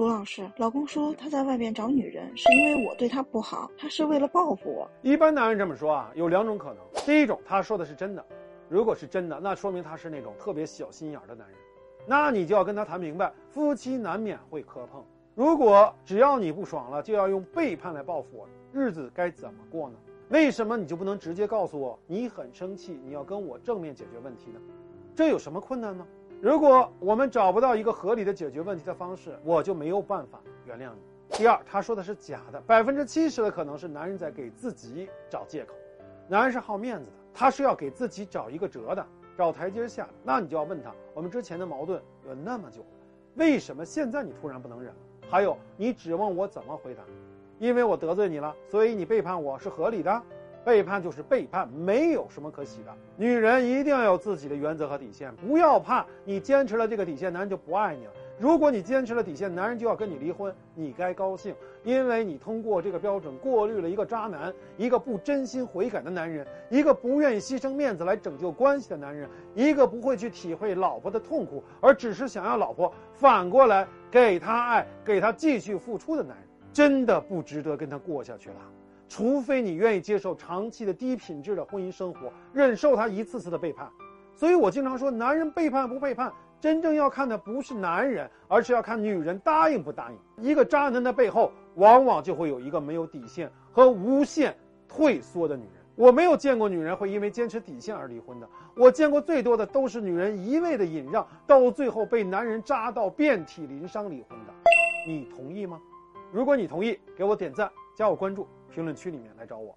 卢老师，老公说他在外面找女人是因为我对他不好，他是为了报复我。一般男人这么说啊，有两种可能。第一种，他说的是真的，如果是真的，那说明他是那种特别小心眼的男人，那你就要跟他谈明白，夫妻难免会磕碰。如果只要你不爽了，就要用背叛来报复我，日子该怎么过呢？为什么你就不能直接告诉我你很生气，你要跟我正面解决问题呢？这有什么困难呢？如果我们找不到一个合理的解决问题的方式，我就没有办法原谅你。第二，他说的是假的，百分之七十的可能是男人在给自己找借口。男人是好面子的，他是要给自己找一个辙的，找台阶下。那你就要问他：我们之前的矛盾有那么久，为什么现在你突然不能忍？还有，你指望我怎么回答？因为我得罪你了，所以你背叛我是合理的。背叛就是背叛，没有什么可喜的。女人一定要有自己的原则和底线，不要怕你坚持了这个底线，男人就不爱你了。如果你坚持了底线，男人就要跟你离婚，你该高兴，因为你通过这个标准过滤了一个渣男，一个不真心悔改的男人，一个不愿意牺牲面子来拯救关系的男人，一个不会去体会老婆的痛苦，而只是想要老婆反过来给他爱，给他继续付出的男人，真的不值得跟他过下去了。除非你愿意接受长期的低品质的婚姻生活，忍受他一次次的背叛，所以我经常说，男人背叛不背叛，真正要看的不是男人，而是要看女人答应不答应。一个渣男的背后，往往就会有一个没有底线和无限退缩的女人。我没有见过女人会因为坚持底线而离婚的，我见过最多的都是女人一味的忍让，到最后被男人扎到遍体鳞伤离婚的。你同意吗？如果你同意，给我点赞，加我关注。评论区里面来找我。